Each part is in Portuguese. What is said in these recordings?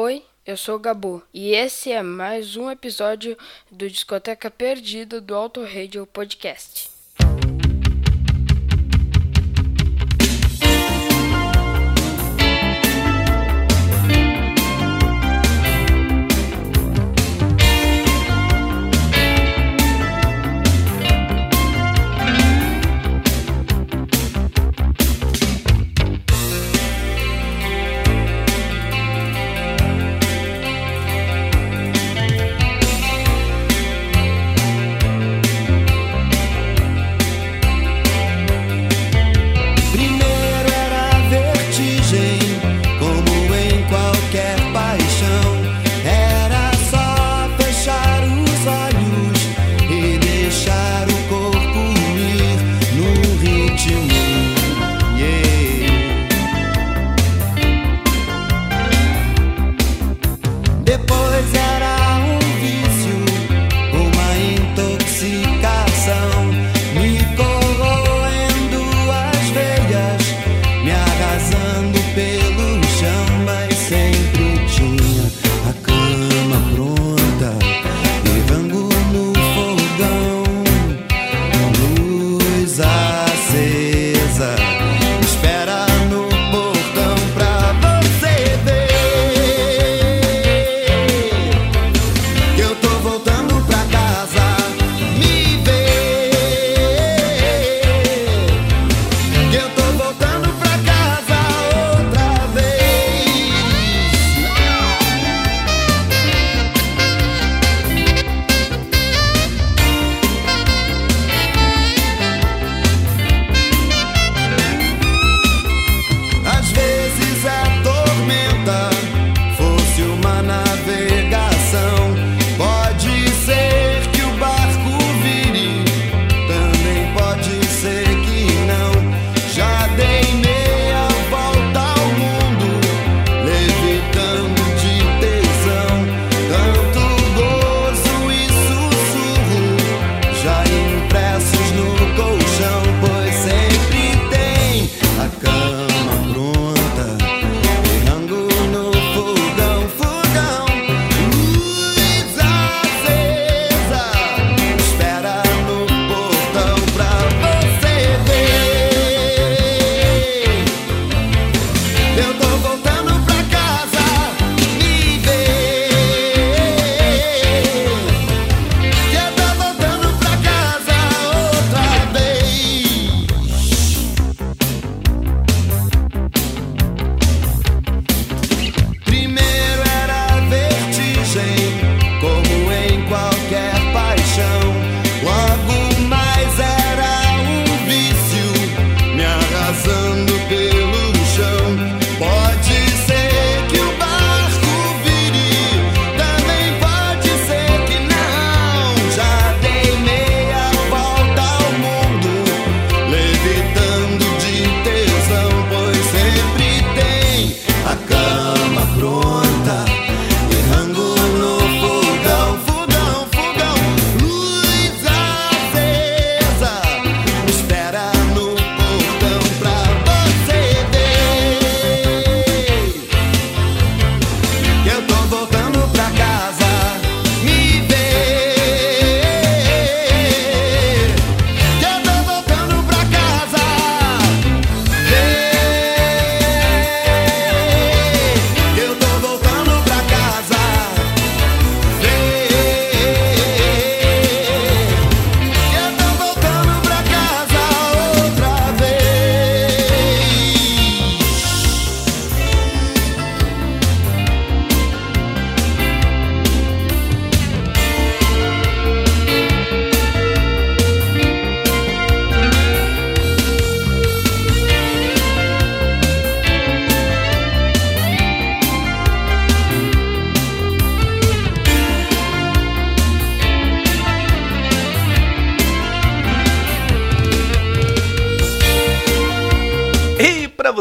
Oi, eu sou o Gabo e esse é mais um episódio do Discoteca Perdida do Auto Radio Podcast.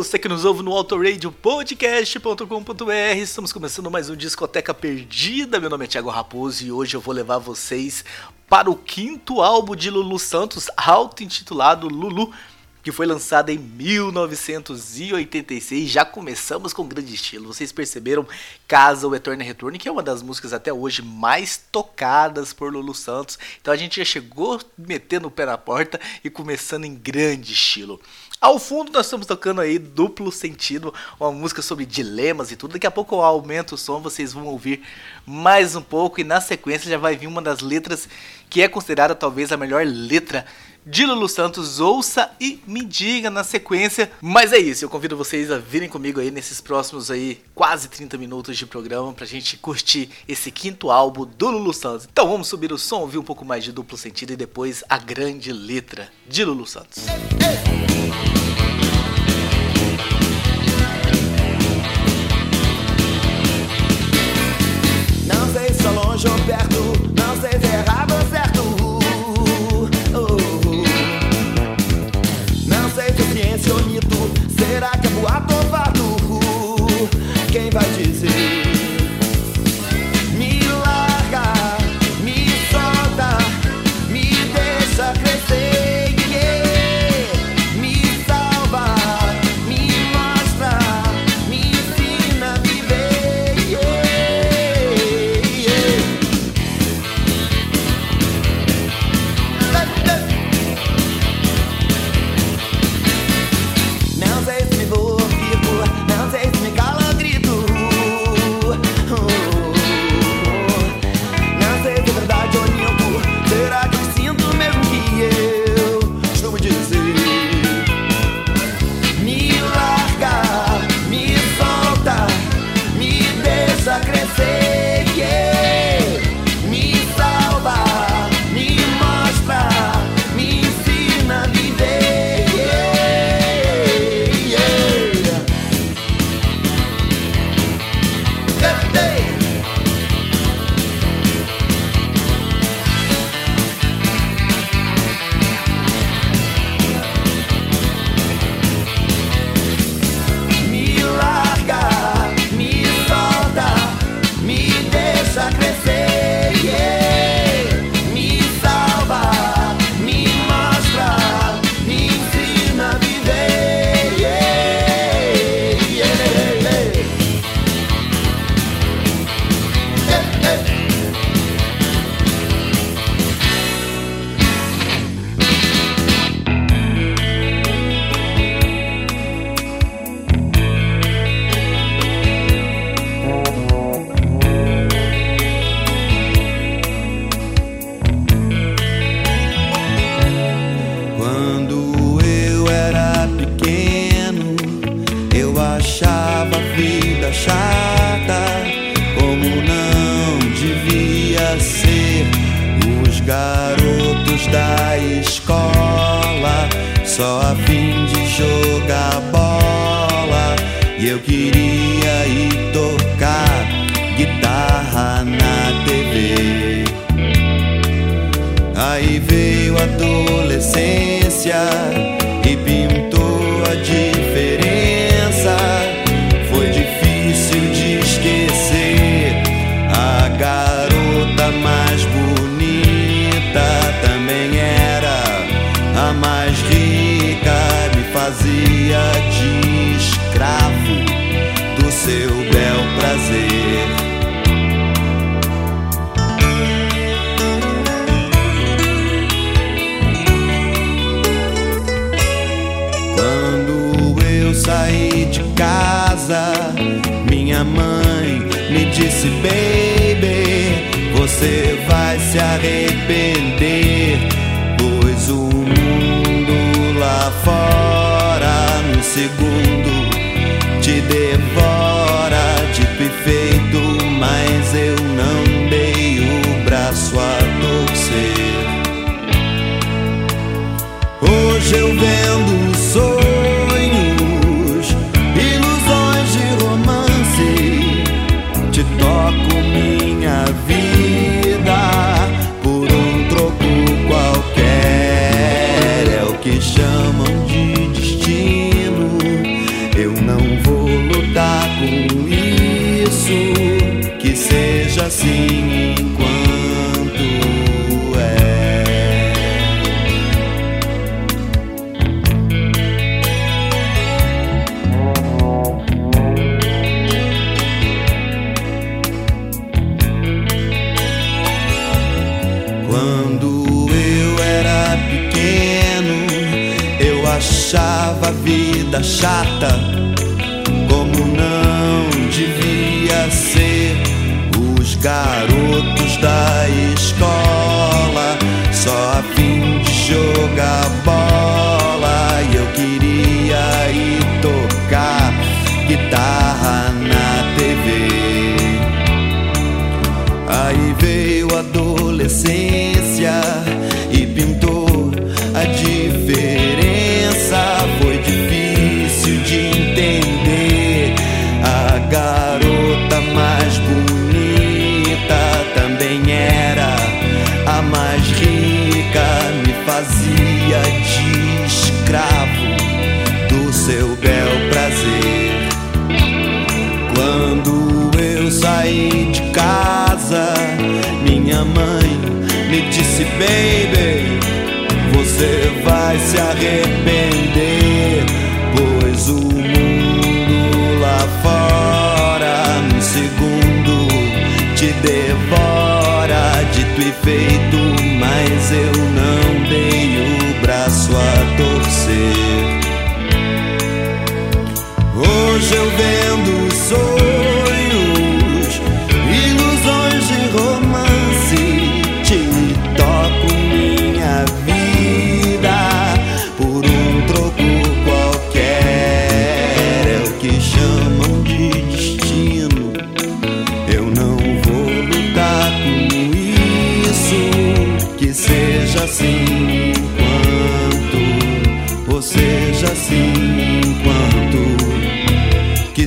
você que nos ouve no autoradiopodcast.com.br. Estamos começando mais um Discoteca Perdida. Meu nome é Thiago Raposo e hoje eu vou levar vocês para o quinto álbum de Lulu Santos, auto-intitulado Lulu, que foi lançado em 1986. Já começamos com grande estilo. Vocês perceberam Casa, o Eterno Retorno, que é uma das músicas até hoje mais tocadas por Lulu Santos. Então a gente já chegou metendo o pé na porta e começando em grande estilo. Ao fundo nós estamos tocando aí duplo sentido, uma música sobre dilemas e tudo. Daqui a pouco eu aumento o som, vocês vão ouvir mais um pouco e na sequência já vai vir uma das letras que é considerada talvez a melhor letra de Lulu Santos. Ouça e me diga na sequência. Mas é isso, eu convido vocês a virem comigo aí nesses próximos aí quase 30 minutos de programa pra gente curtir esse quinto álbum do Lulu Santos. Então vamos subir o som, ouvir um pouco mais de duplo sentido e depois a grande letra de Lulu Santos. Não adolescência e pintou a diferença. Foi difícil de esquecer a garota mais bonita. Também era a mais rica, me fazia de escravo do seu bel prazer. Saí de casa, minha mãe me disse: Baby, você vai se arrepender. Pois o mundo lá fora, no segundo, te devora de perfeito. Mas eu não assim enquanto é. Quando eu era pequeno, eu achava a vida chata. Garotos da escola só a fim de jogar bola. Arrepender, pois o mundo lá fora, num segundo, te devora. Dito e feito, mas eu não dei o braço a torcer. Hoje eu vendo sonhos,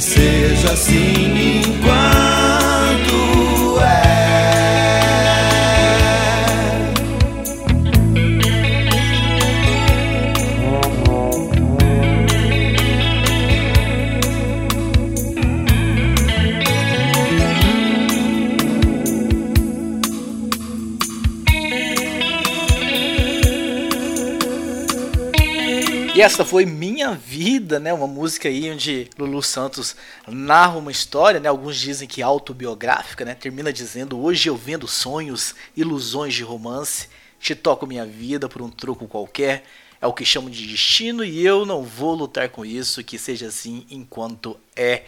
seja assim enquanto E esta foi Minha Vida, né? Uma música aí onde Lulu Santos narra uma história, né? Alguns dizem que autobiográfica, né? Termina dizendo: Hoje eu vendo sonhos, ilusões de romance, te toco minha vida por um troco qualquer. É o que chamo de destino e eu não vou lutar com isso, que seja assim enquanto é.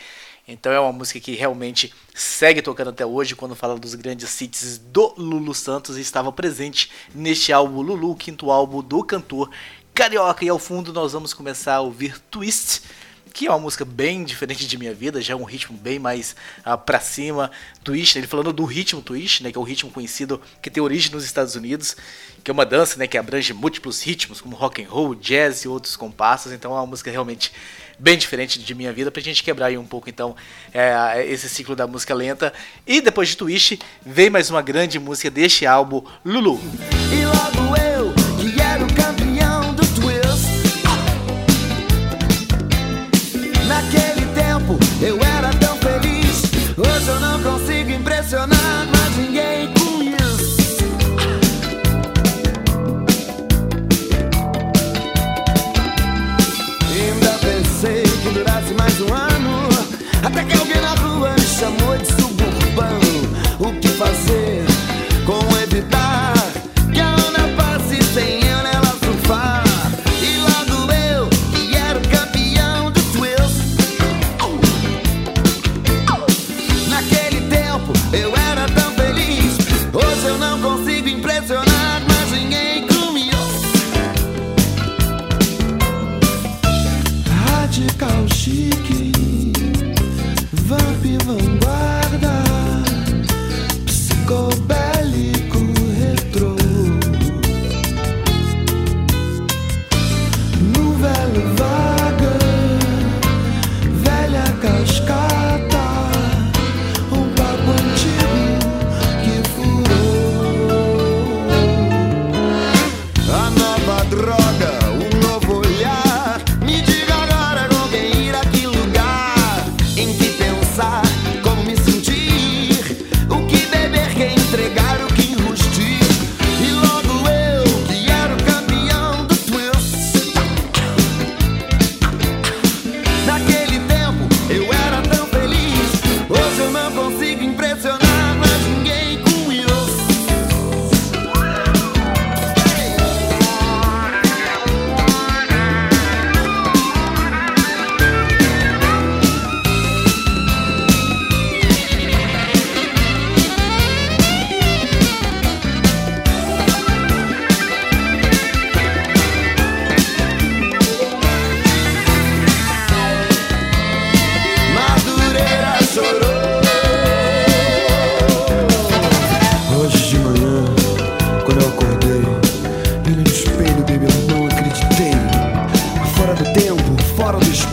Então é uma música que realmente segue tocando até hoje quando fala dos grandes hits do Lulu Santos e estava presente neste álbum Lulu, o quinto álbum do cantor carioca. E ao fundo nós vamos começar a ouvir Twist, que é uma música bem diferente de minha vida, já é um ritmo bem mais uh, pra cima. Twist, né? ele falando do ritmo Twist, né, que é um ritmo conhecido que tem origem nos Estados Unidos, que é uma dança né, que abrange múltiplos ritmos, como rock and roll, jazz e outros compassos. Então é uma música realmente bem diferente de minha vida, pra gente quebrar aí um pouco então é, esse ciclo da música lenta. E depois de Twist, vem mais uma grande música deste álbum, Lulu. E logo eu, rua baby, não acreditei. Fora do tempo, fora do espaço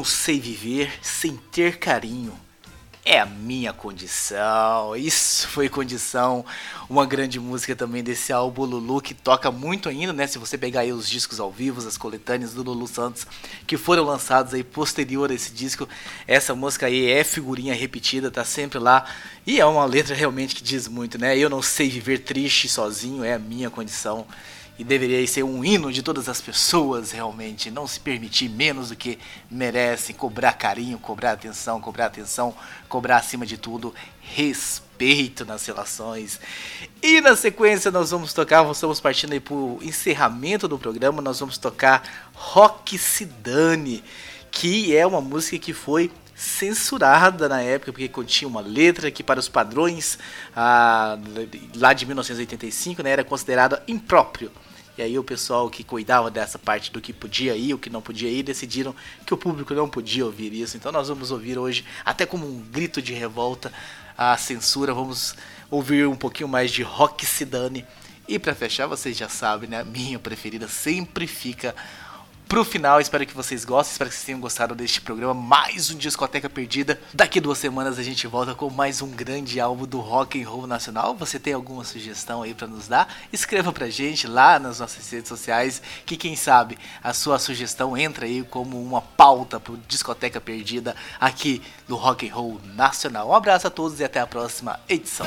não sei viver sem ter carinho. É a minha condição. Isso foi condição. Uma grande música também desse álbum Lulu que toca muito ainda, né? Se você pegar aí os discos ao vivo, as coletâneas do Lulu Santos que foram lançados aí posterior a esse disco, essa música aí é figurinha repetida, tá sempre lá. E é uma letra realmente que diz muito, né? Eu não sei viver triste sozinho, é a minha condição. E deveria ser um hino de todas as pessoas, realmente. Não se permitir menos do que merecem. Cobrar carinho, cobrar atenção, cobrar atenção, cobrar acima de tudo respeito nas relações. E na sequência nós vamos tocar, estamos partindo aí pro encerramento do programa, nós vamos tocar Rock Sidane, que é uma música que foi censurada na época, porque continha uma letra que para os padrões ah, lá de 1985 né, era considerada impróprio. E aí o pessoal que cuidava dessa parte do que podia ir, o que não podia ir, decidiram que o público não podia ouvir isso. Então nós vamos ouvir hoje, até como um grito de revolta, a censura. Vamos ouvir um pouquinho mais de Rock Sidane. E para fechar, vocês já sabem, né? A minha preferida sempre fica pro final. Espero que vocês gostem, espero que vocês tenham gostado deste programa. Mais um Discoteca Perdida. Daqui duas semanas a gente volta com mais um grande álbum do rock and roll nacional. Você tem alguma sugestão aí para nos dar? Escreva pra gente lá nas nossas redes sociais, que quem sabe a sua sugestão entra aí como uma pauta pro Discoteca Perdida aqui do rock and roll nacional. Um abraço a todos e até a próxima edição.